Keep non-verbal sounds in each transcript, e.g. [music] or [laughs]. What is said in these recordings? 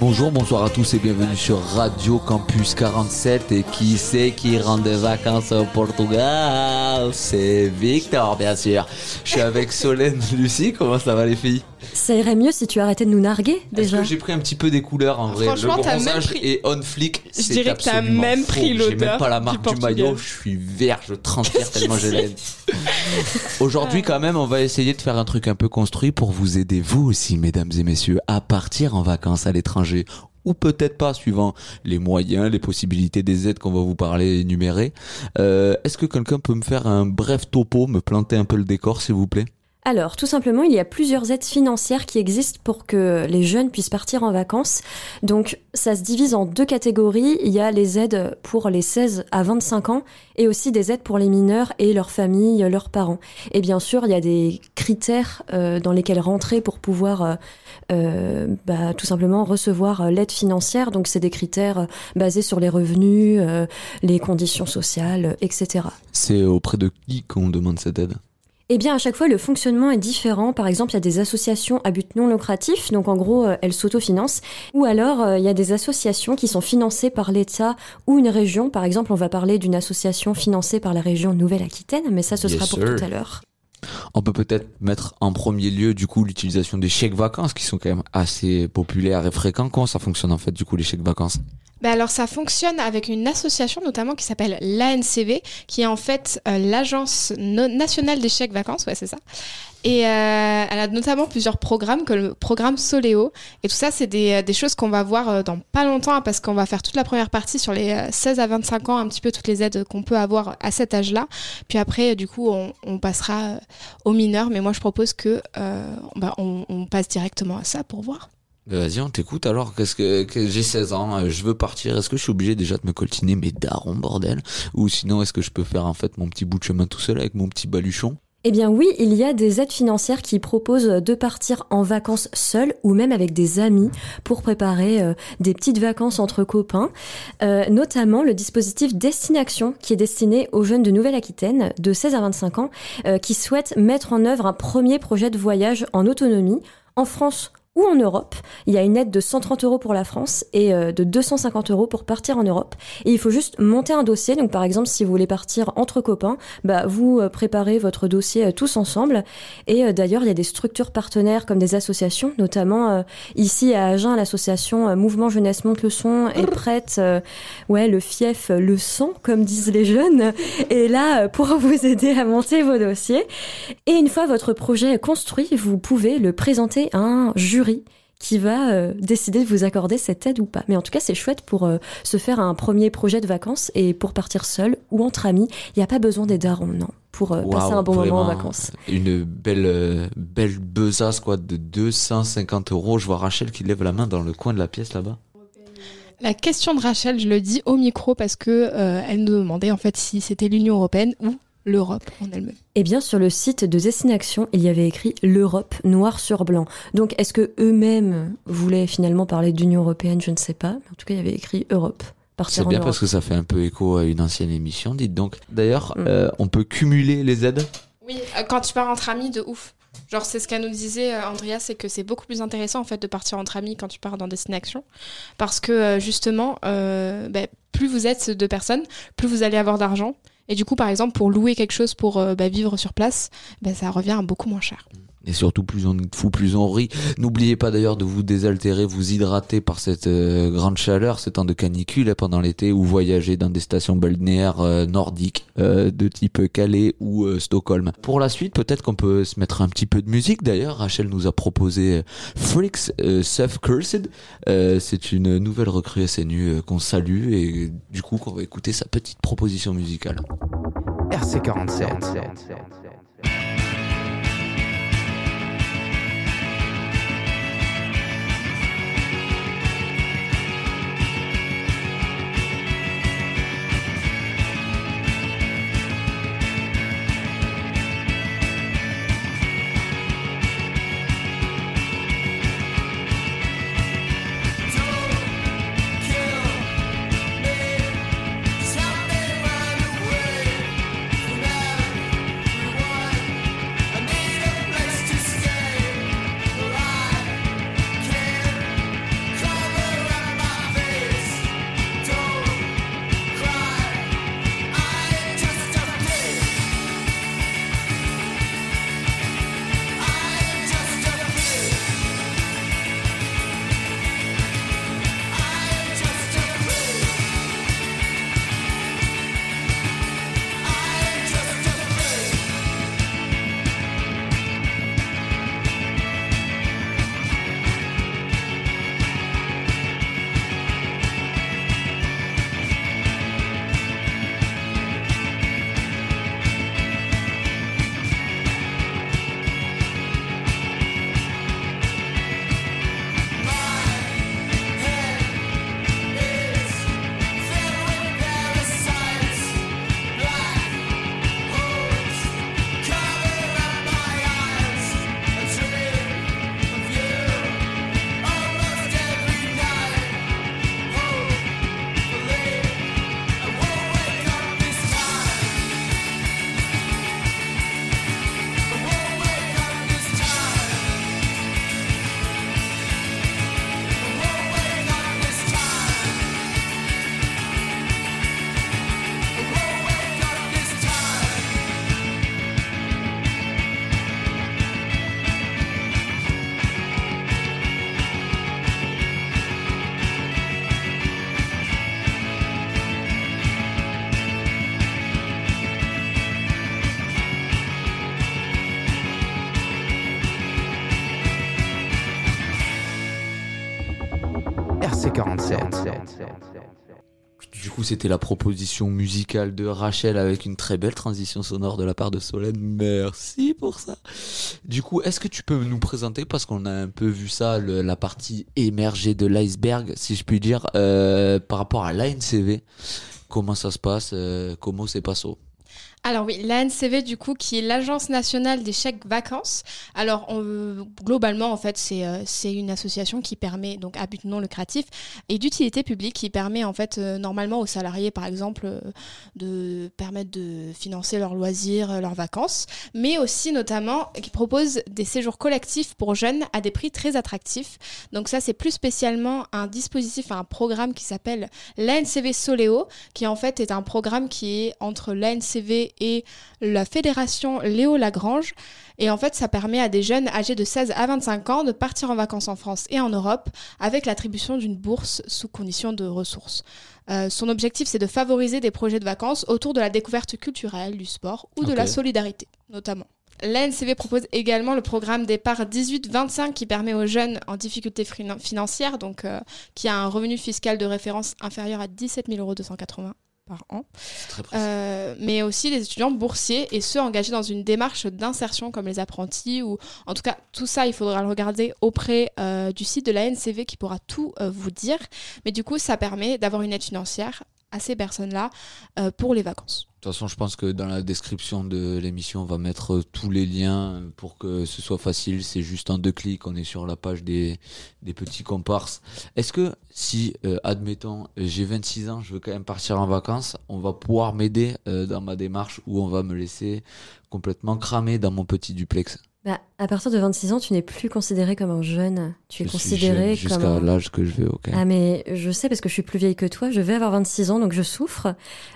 Bonjour, bonsoir à tous et bienvenue sur Radio Campus 47. Et qui c'est qui rentre des vacances au Portugal? C'est Victor, bien sûr. Je suis avec Solène, Lucie. Comment ça va les filles? Ça irait mieux si tu arrêtais de nous narguer déjà. que j'ai pris un petit peu des couleurs en vrai? Franchement, Le t'as même bronzage pris- est on flick. Je dirais que t'as même pris J'ai l'odeur même pas la marque du, maillot. Je suis vert, je transpire [laughs] tellement j'ai l'aide. [laughs] Aujourd'hui, quand même, on va essayer de faire un truc un peu construit pour vous aider, vous aussi, mesdames et messieurs, à partir en vacances à l'étranger. Ou peut-être pas, suivant les moyens, les possibilités des aides qu'on va vous parler et énumérer. Euh, Est-ce que quelqu'un peut me faire un bref topo, me planter un peu le décor, s'il vous plaît? Alors, tout simplement, il y a plusieurs aides financières qui existent pour que les jeunes puissent partir en vacances. Donc, ça se divise en deux catégories. Il y a les aides pour les 16 à 25 ans et aussi des aides pour les mineurs et leurs familles, leurs parents. Et bien sûr, il y a des critères euh, dans lesquels rentrer pour pouvoir euh, euh, bah, tout simplement recevoir l'aide financière. Donc, c'est des critères basés sur les revenus, les conditions sociales, etc. C'est auprès de qui qu'on demande cette aide? Eh bien, à chaque fois, le fonctionnement est différent. Par exemple, il y a des associations à but non lucratif, donc en gros, euh, elles s'autofinancent. Ou alors, euh, il y a des associations qui sont financées par l'État ou une région. Par exemple, on va parler d'une association financée par la région Nouvelle-Aquitaine, mais ça, ce Yes, sera pour sir. tout à l'heure. On peut peut-être mettre en premier lieu du coup l'utilisation des chèques vacances qui sont quand même assez populaires et fréquents. Comment ça fonctionne en fait du coup les chèques vacances? Bah alors ça fonctionne avec une association notamment qui s'appelle l'ANCV, qui est en fait euh, l'agence nationale des chèques vacances, ouais c'est ça. Et euh, elle a notamment plusieurs programmes, comme le programme Soléo. Et tout ça, c'est des, euh, des choses qu'on va voir euh, dans pas longtemps, parce qu'on va faire toute la première partie sur les euh, 16 à 25 ans, un petit peu toutes les aides qu'on peut avoir à cet âge-là. Puis après, du coup, on, on passera aux mineurs. Mais moi, je propose que euh, bah, on, on passe directement à ça pour voir. Vas-y, on t'écoute alors. Qu'est-ce que, j'ai 16 ans, euh, je veux partir. Est-ce que je suis obligé déjà de me coltiner mes darons bordel? Ou sinon est-ce que je peux faire en fait mon petit bout de chemin tout seul avec mon petit baluchon? Eh bien oui, il y a des aides financières qui proposent de partir en vacances seul ou même avec des amis pour préparer euh, des petites vacances entre copains, Euh, notamment le dispositif Destination qui est destiné aux jeunes de Nouvelle-Aquitaine de 16 à 25 ans qui souhaitent mettre en œuvre un premier projet de voyage en autonomie en France ou en Europe. Il y a une aide de 130 euros pour la France et euh, de 250 euros pour partir en Europe. Et il faut juste monter un dossier. Donc par exemple, si vous voulez partir entre copains, bah, vous euh, préparez votre dossier euh, tous ensemble. Et d'ailleurs, il y a des structures partenaires comme des associations, notamment ici à Agen, l'association Mouvement Jeunesse Monte le Son est prête, ouais, le fief, le sang, comme disent les jeunes, est là pour [laughs] vous aider à monter vos dossiers. Et une fois votre projet construit, vous pouvez le présenter à un jury qui va euh, décider de vous accorder cette aide ou pas. Mais en tout cas, c'est chouette pour euh, se faire un premier projet de vacances et pour partir seul ou entre amis. Il n'y a pas besoin des darons, non, pour euh, passer un bon moment en vacances. Une belle euh, belle besace quoi de 250 euros. Je vois Rachel qui lève la main dans le coin de la pièce là-bas. La question de Rachel, je le dis au micro parce que euh, elle nous demandait en fait si c'était l'Union européenne ou l'Europe en elle-même. Eh bien, sur le site de Destination, il y avait écrit l'Europe noir sur blanc. Donc, est-ce que eux-mêmes voulaient finalement parler d'Union européenne? Je ne sais pas. Mais en tout cas, il y avait écrit Europe. C'est en bien Europe. parce que ça fait un peu écho à une ancienne émission, dites donc. D'ailleurs, Mm. euh, on peut cumuler les aides? Oui, euh, quand tu pars entre amis, de ouf. Genre, c'est ce qu'elle nous disait, euh, Andrea, c'est que c'est beaucoup plus intéressant en fait de partir entre amis quand tu pars dans Destination. Parce que euh, justement, euh, ben, plus vous êtes de personnes, plus vous allez avoir d'argent. Et du coup, par exemple, pour louer quelque chose pour euh, bah, vivre sur place, ben, ça revient beaucoup moins cher. Et surtout, plus on est fou, plus on rit. N'oubliez pas d'ailleurs de vous désaltérer, vous hydrater par cette euh, grande chaleur, ce temps de canicule hein, pendant l'été, ou voyager dans des stations balnéaires euh, nordiques euh, de type Calais ou euh, Stockholm. Pour la suite, peut-être qu'on peut se mettre un petit peu de musique. D'ailleurs, Rachel nous a proposé euh, Freaks euh, Self Cursed. C'est une nouvelle recrue SNU qu'on salue et du coup qu'on va écouter sa petite proposition musicale. RC47. RC47. Du coup, c'était la proposition musicale de Rachel avec une très belle transition sonore de la part de Solène. Merci pour ça. Du coup, est-ce que tu peux nous présenter, parce qu'on a un peu vu ça, la partie émergée de l'iceberg, si je puis dire, euh, par rapport à l'ANCV Comment ça se passe euh, Comment c'est passé? Alors oui, l'ANCV du coup, qui est l'Agence nationale des chèques vacances. Alors globalement, en fait, c'est euh, c'est une association qui permet, donc à but non lucratif et d'utilité publique, qui permet en fait euh, normalement aux salariés, par exemple, euh, de permettre de financer leurs loisirs, leurs vacances, mais aussi notamment qui propose des séjours collectifs pour jeunes à des prix très attractifs. Donc ça, c'est plus spécialement un dispositif, un programme qui s'appelle l'ANCV Soléo, qui en fait est un programme qui est entre l'ANCV et la fédération Léo Lagrange. Et en fait, ça permet à des jeunes âgés de 16 à 25 ans de partir en vacances en France et en Europe avec l'attribution d'une bourse sous condition de ressources. Euh, son objectif, c'est de favoriser des projets de vacances autour de la découverte culturelle, du sport ou de la solidarité, notamment. L'ANCV propose également le programme départ 18-25 qui permet aux jeunes en difficulté finan- financière, donc euh, qui a un revenu fiscal de référence inférieur à 17 280 par an, très euh, mais aussi des étudiants boursiers et ceux engagés dans une démarche d'insertion comme les apprentis ou en tout cas tout ça il faudra le regarder auprès euh, du site de la NCV qui pourra tout euh, vous dire. Mais du coup ça permet d'avoir une aide financière à ces personnes-là euh, pour les vacances. De toute façon, je pense que dans la description de l'émission, on va mettre tous les liens pour que ce soit facile. C'est juste en deux clics, on est sur la page des, petits comparses. Est-ce que si, euh, admettons, j'ai 26 ans, je veux quand même partir en vacances, on va pouvoir m'aider euh, dans ma démarche ou on va me laisser complètement cramer dans mon petit duplex? Bah, à partir de 26 ans, tu n'es plus considéré comme un jeune. Tu es Je suis considéré jeune comme. Jusqu'à un- l'âge que je vais, ok. Ah mais je sais parce que je suis plus vieille que toi, je vais avoir 26 ans donc je souffre.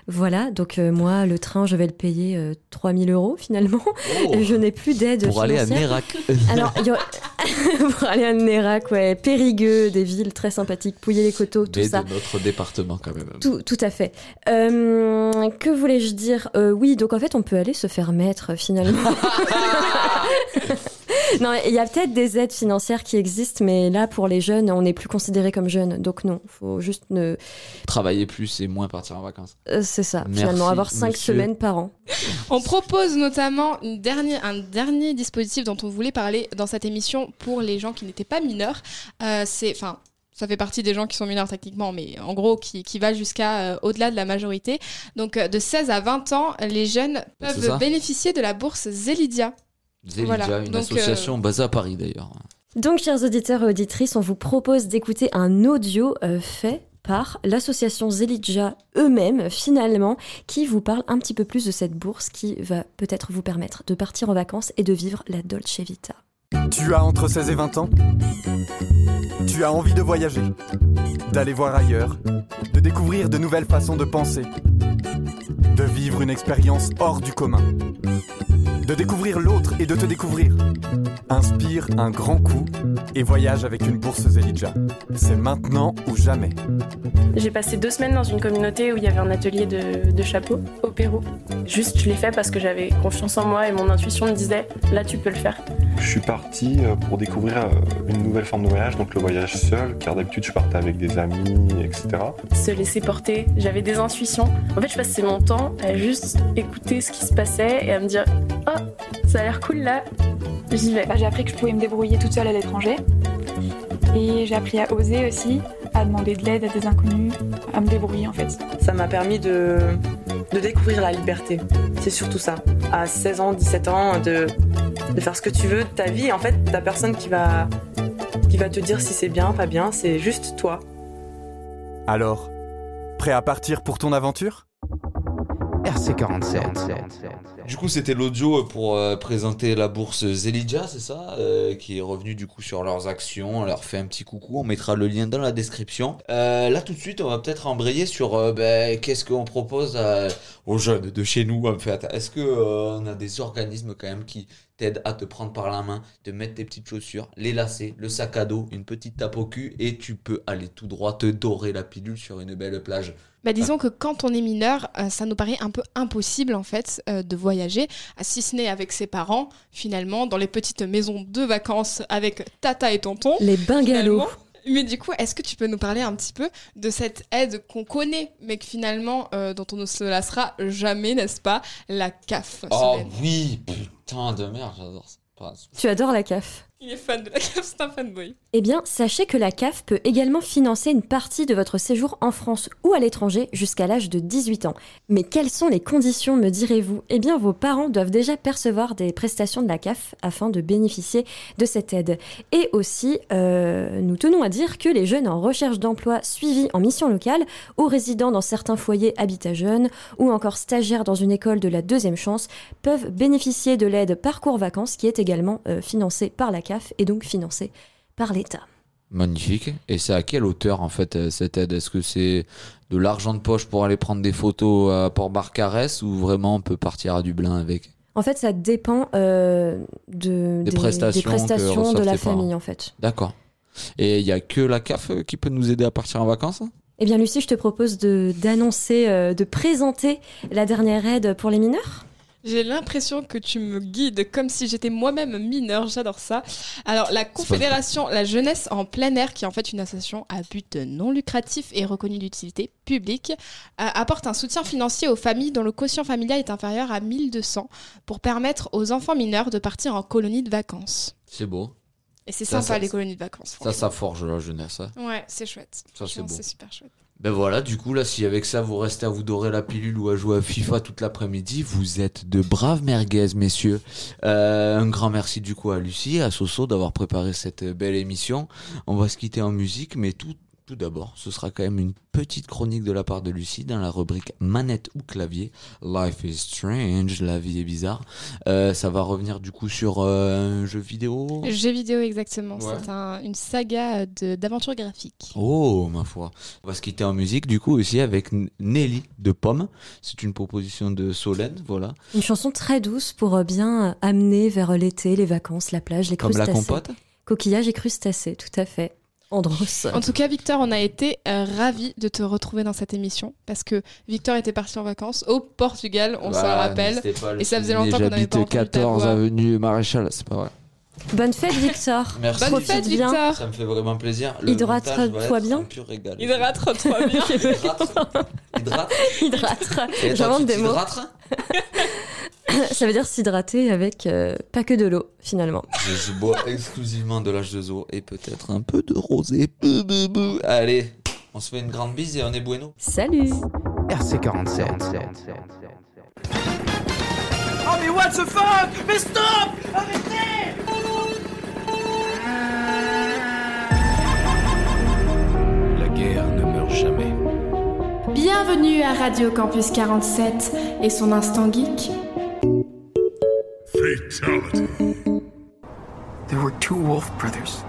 Voilà, donc euh, moi le train je vais le payer euh, 3000 euros finalement et je n'ai plus d'aide Oh. pour aller à. Nérac. Alors, [laughs] pour aller à Nérac, ouais, Périgueux, des villes très sympathiques, Pouillé-les-Coteaux, tout ça. de notre département quand même. Tout, tout à fait. Euh, que voulais-je dire? Euh, Oui, donc en fait, on peut aller se faire mettre finalement. [laughs] [laughs] non, il y a peut-être des aides financières qui existent, mais là, pour les jeunes, on n'est plus considéré comme jeunes. Donc non, faut juste ne. Travailler plus et moins partir en vacances. euh, c'est ça, Merci, finalement, avoir cinq monsieur. semaines par an. [laughs] On propose notamment une dernière, un dernier dispositif dont on voulait parler dans cette émission pour les gens qui n'étaient pas mineurs. Euh, c'est, enfin, ça fait partie des gens qui sont mineurs techniquement, mais en gros qui, qui va jusqu'à euh, au-delà de la majorité. Donc euh, de 16 à 20 ans, les jeunes peuvent bénéficier de la bourse Zelidia. Zelidia, Voilà, une donc, association basée à Paris d'ailleurs. Donc, chers auditeurs et auditrices, on vous propose d'écouter un audio euh, fait par l'association Zelidja eux-mêmes, finalement, qui vous parle un petit peu plus de cette bourse qui va peut-être vous permettre de partir en vacances et de vivre la Dolce Vita. Tu as entre 16 et 20 ans Tu as envie de voyager, d'aller voir ailleurs, de découvrir de nouvelles façons de penser, de vivre une expérience hors du commun, de découvrir l'autre et de te découvrir. Inspire un grand coup et voyage avec une bourse Zelidja. C'est maintenant ou jamais. J'ai passé deux semaines dans une communauté où il y avait un atelier de, de chapeau au Pérou. Juste, je l'ai fait parce que j'avais confiance en moi et mon intuition me disait là, tu peux le faire. Je suis parti euh, pour découvrir euh, une nouvelle forme de voyage, donc le voyage seul, car d'habitude je partais avec des amis, etc. Se laisser porter, j'avais des intuitions. En fait, je passais mon temps à juste écouter ce qui se passait et à me dire oh, ça a l'air cool là, j'y vais. Bah, j'ai appris que je pouvais me débrouiller toute seule à l'étranger. Et j'ai appris à oser aussi, à demander de l'aide à des inconnus, à me débrouiller en fait. Ça m'a permis de, de découvrir la liberté. C'est surtout ça. À 16 ans, 17 ans, de, faire ce que tu veux de ta vie. En fait, t'as personne qui va, qui va te dire si c'est bien, pas bien. C'est juste toi. Alors, prêt à partir pour ton aventure? RC47. Du coup, c'était l'audio pour euh, présenter la bourse Zelidja, c'est ça euh, Qui est revenu du coup sur leurs actions. On leur fait un petit coucou. On mettra le lien dans la description. Euh, là, tout de suite, on va peut-être embrayer sur ben, qu'est-ce qu'on propose à- aux jeunes de chez nous, en fait. Est-ce que euh, on a des organismes quand même qui t'aident à te prendre par la main, te mettre tes petites chaussures, les lacets, le sac à dos, une petite tape au cul, et tu peux aller tout droit te dorer la pilule sur une belle plage? Bah, disons que quand on est mineur, euh, ça nous paraît un peu impossible en fait euh, de voyager, si ce n'est avec ses parents, finalement, dans les petites maisons de vacances avec tata et tonton. Les bungalows. Finalement, Mais du coup, est-ce que tu peux nous parler un petit peu de cette aide qu'on connaît, mais que finalement, euh, dont on ne se lassera jamais, n'est-ce pas La CAF. Oh oui, putain de merde, j'adore ça. Tu adores la CAF Il est fan de la CAF, c'est un fanboy. Eh bien, sachez que la CAF peut également financer une partie de votre séjour en France ou à l'étranger jusqu'à l'âge de 18 ans. Mais quelles sont les conditions, me direz-vous? Eh bien, vos parents doivent déjà percevoir des prestations de la CAF afin de bénéficier de cette aide. Et aussi, euh, nous tenons à dire que les jeunes en recherche d'emploi suivis en mission locale ou résidant dans certains foyers habitat jeunes ou encore stagiaires dans une école de la deuxième chance peuvent bénéficier de l'aide Parcours Vacances qui est également euh, financée par la CAF et donc financée par l'État. Magnifique. Et c'est à quelle hauteur en fait euh, cette aide? Est-ce que c'est de l'argent de poche pour aller prendre des photos à Port-Barcarès ou vraiment on peut partir à Dublin avec? En fait, ça dépend euh, de, Des prestations de la parents. famille, en fait. D'accord. Et il y a que la CAF qui peut nous aider à partir en vacances? Eh bien, Lucie, je te propose de- d'annoncer, euh, de présenter la dernière aide pour les mineurs. J'ai l'impression que tu me guides comme si j'étais moi-même mineure, j'adore ça. Alors, la Confédération La Jeunesse en plein air, qui est en fait une association à but non lucratif et reconnue d'utilité publique, euh, apporte un soutien financier aux familles dont le quotient familial est inférieur à 1200 pour permettre aux enfants mineurs de partir en colonie de vacances. C'est beau. Et c'est sympa ça- les colonies de vacances. Ça, ça forge la jeunesse. hein. Ouais, c'est chouette. Ça, c'est beau. C'est super chouette. Ben voilà, du coup, là, si avec ça vous restez à vous dorer la pilule ou à jouer à FIFA toute l'après-midi, vous êtes de braves merguez, messieurs. Euh, un grand merci du coup à Lucie, à Soso d'avoir préparé cette belle émission. On va se quitter en musique, mais tout, tout d'abord, ce sera quand même une petite chronique de la part de Lucie dans la rubrique manette ou clavier. Life is strange, la vie est bizarre. Euh, ça va revenir du coup sur euh, un jeu vidéo? Jeux vidéo, exactement. Ouais. C'est un- une saga de- d'aventure graphique. Oh, ma foi. On va se quitter en musique, du coup, aussi avec Nelly de Pomme. C'est une proposition de Solène, voilà. Une chanson très douce pour euh, bien euh, amener vers l'été, les vacances, la plage, les Comme la crustacés. compote? Coquillages et crustacés, tout à fait. Andros. En tout cas, Victor, on a été euh, ravis de te retrouver dans cette émission parce que Victor était parti en vacances au Portugal, on s'en rappelle. Et ça faisait longtemps qu'on n'avait pas J'habite entendu ta 14 voix. avenue Maréchal, c'est pas vrai. Bonne fête, Victor. [laughs] Merci. Bonne fête, bien. Victor. Ça me fait vraiment plaisir. Hydrate-toi bien. Hydrate-toi bien. Hydrate. Hydrate. J'invente des mots. [laughs] [laughs] Ça veut dire s'hydrater avec euh, pas que de l'eau, finalement. je, je bois exclusivement de l'H2O et peut-être un peu de rosé. Bou, bou, bou. Allez, on se fait une grande bise et on est bueno. Salut RC47. Oh mais what the fuck? Mais stop Arrêtez La guerre ne meurt jamais. Bienvenue à Radio Campus 47 et son instant geek. There were two wolf brothers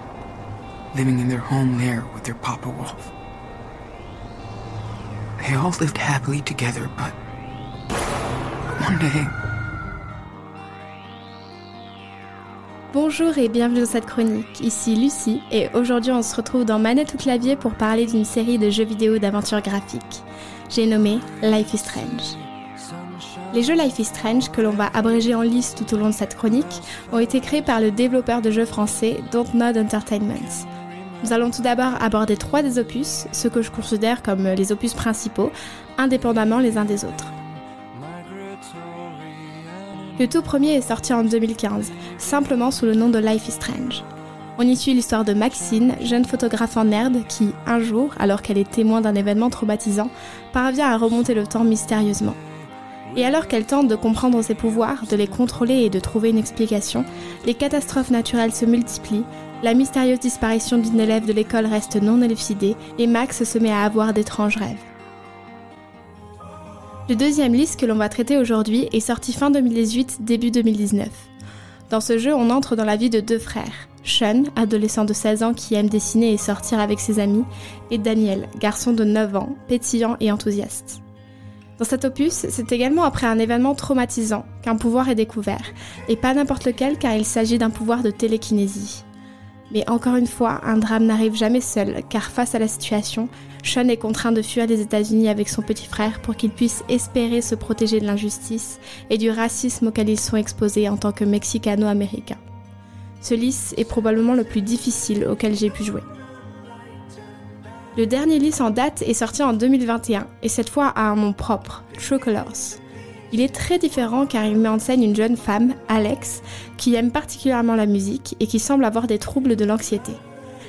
living in their home lair with their papa wolf. They all lived happily together, but one day Bonjour et bienvenue dans cette chronique. Ici Lucie et aujourd'hui on se retrouve dans Manette ou clavier pour parler d'une série de jeux vidéo d'aventure graphique. J'ai nommé Life is Strange. Les jeux Life is Strange, que l'on va abréger en liste tout au long de cette chronique, ont été créés par le développeur de jeux français Dontnod Entertainment. Nous allons tout d'abord aborder trois des opus, ceux que je considère comme les opus principaux, indépendamment les uns des autres. Le tout premier est sorti en 2015, simplement sous le nom de Life is Strange. On y suit l'histoire de Maxine, jeune photographe en nerd qui, un jour, alors qu'elle est témoin d'un événement traumatisant, parvient à remonter le temps mystérieusement. Et alors qu'elle tente de comprendre ses pouvoirs, de les contrôler et de trouver une explication, les catastrophes naturelles se multiplient, la mystérieuse disparition d'une élève de l'école reste non élucidée et Max se met à avoir d'étranges rêves. Le deuxième liste que l'on va traiter aujourd'hui est sorti fin 2018, début 2019. Dans ce jeu, on entre dans la vie de deux frères. Sean, adolescent de 16 ans qui aime dessiner et sortir avec ses amis, et Daniel, garçon de 9 ans, pétillant et enthousiaste. Dans cet opus, c'est également après un événement traumatisant qu'un pouvoir est découvert, et pas n'importe lequel car il s'agit d'un pouvoir de télékinésie. Mais encore une fois, un drame n'arrive jamais seul, car face à la situation, Sean est contraint de fuir les États-Unis avec son petit frère pour qu'il puisse espérer se protéger de l'injustice et du racisme auquel ils sont exposés en tant que Mexicano-Américains. Ce lys est probablement le plus difficile auquel j'ai pu jouer. Le dernier livre en date est sorti en 2021 et cette fois a un nom propre, True Colors. Il est très différent car il met en scène une jeune femme, Alex, qui aime particulièrement la musique et qui semble avoir des troubles de l'anxiété.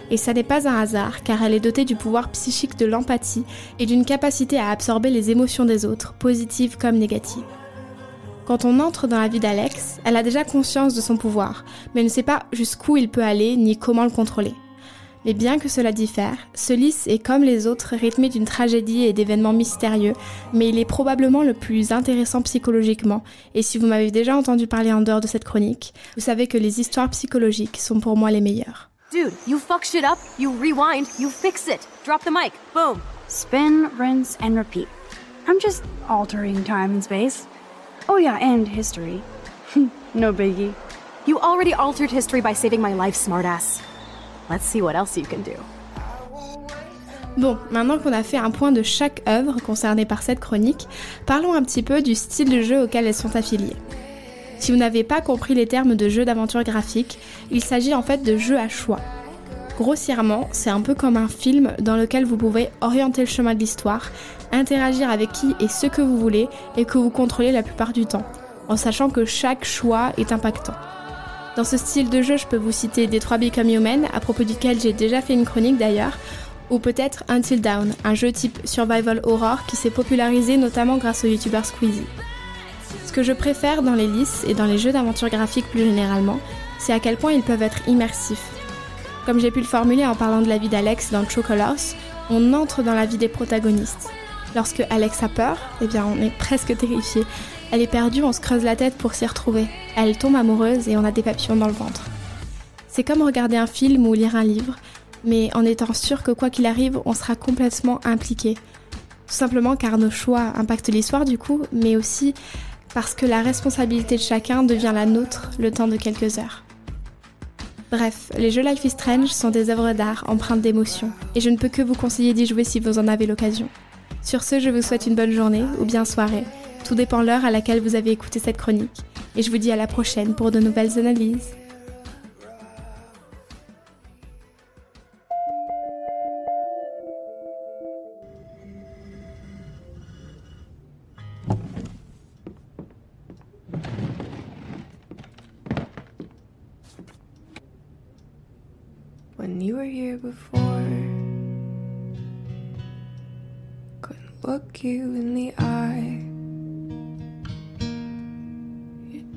Et ça n'est pas un hasard car elle est dotée du pouvoir psychique de l'empathie et d'une capacité à absorber les émotions des autres, positives comme négatives. Quand on entre dans la vie d'Alex, elle a déjà conscience de son pouvoir, mais ne sait pas jusqu'où il peut aller ni comment le contrôler. Mais bien que cela diffère, ce lys est comme les autres rythmé d'une tragédie et d'événements mystérieux, mais il est probablement le plus intéressant psychologiquement, et si vous m'avez déjà entendu parler en dehors de cette chronique, vous savez que les histoires psychologiques sont pour moi les meilleures. Dude, you fuck shit up, you rewind, you fix it. Drop the mic, boom. Spin, rinse, and repeat. I'm just altering time and space. Oh yeah, and history. [laughs] no biggie. You already altered history by saving my life, smartass. Let's see what else you can do. Bon, maintenant qu'on a fait un point de chaque œuvre concernée par cette chronique, parlons un petit peu du style de jeu auquel elles sont affiliées. Si vous n'avez pas compris les termes de jeu d'aventure graphique, il s'agit en fait de jeux à choix. Grossièrement, c'est un peu comme un film dans lequel vous pouvez orienter le chemin de l'histoire, interagir avec qui et ce que vous voulez et que vous contrôlez la plupart du temps, en sachant que chaque choix est impactant. Dans ce style de jeu, je peux vous citer Detroit Become Human, à propos duquel j'ai déjà fait une chronique d'ailleurs, ou peut-être Until Dawn, un jeu type Survival Horror qui s'est popularisé notamment grâce au youtubeur Squeezie. Ce que je préfère dans les lists et dans les jeux d'aventure graphique plus généralement, c'est à quel point ils peuvent être immersifs. Comme j'ai pu le formuler en parlant de la vie d'Alex dans True Colors, on entre dans la vie des protagonistes. Lorsque Alex a peur, eh bien on est presque terrifié. Elle est perdue, on se creuse la tête pour s'y retrouver. Elle tombe amoureuse et on a des papillons dans le ventre. C'est comme regarder un film ou lire un livre, mais en étant sûr que quoi qu'il arrive, on sera complètement impliqué. Tout simplement car nos choix impactent l'histoire du coup, mais aussi parce que la responsabilité de chacun devient la nôtre le temps de quelques heures. Bref, les jeux Life is Strange sont des œuvres d'art empreintes d'émotion, et je ne peux que vous conseiller d'y jouer si vous en avez l'occasion. Sur ce, je vous souhaite une bonne journée ou bien soirée. Tout dépend l'heure à laquelle vous avez écouté cette chronique, et je vous dis à la prochaine pour de nouvelles analyses.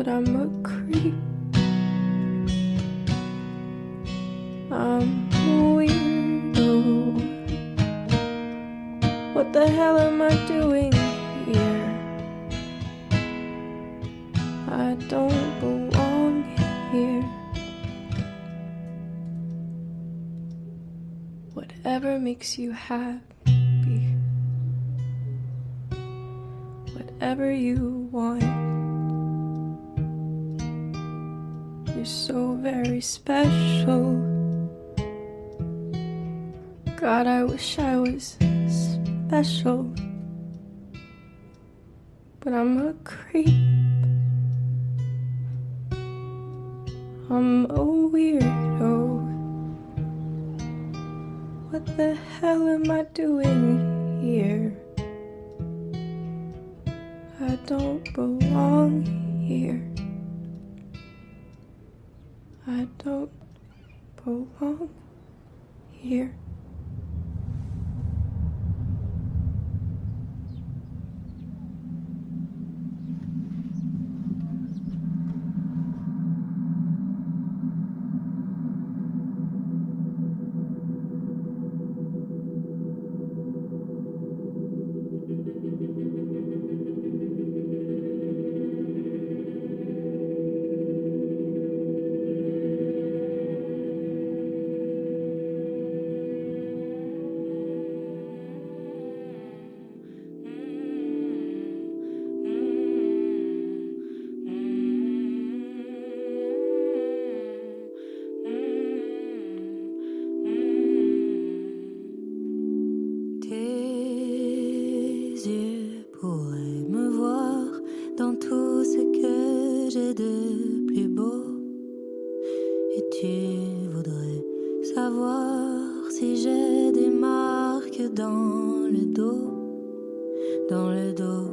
But I'm a creep. I'm a weirdo. What the hell am I doing here? I don't belong here. Whatever makes you happy. Whatever you want. You're so very special. God, I wish I was special. But I'm a creep. I'm a weirdo. What the hell am I doing here? I don't belong here. I don't belong here. de plus beau. Et tu voudrais savoir si j'ai des marques dans le dos, dans le dos.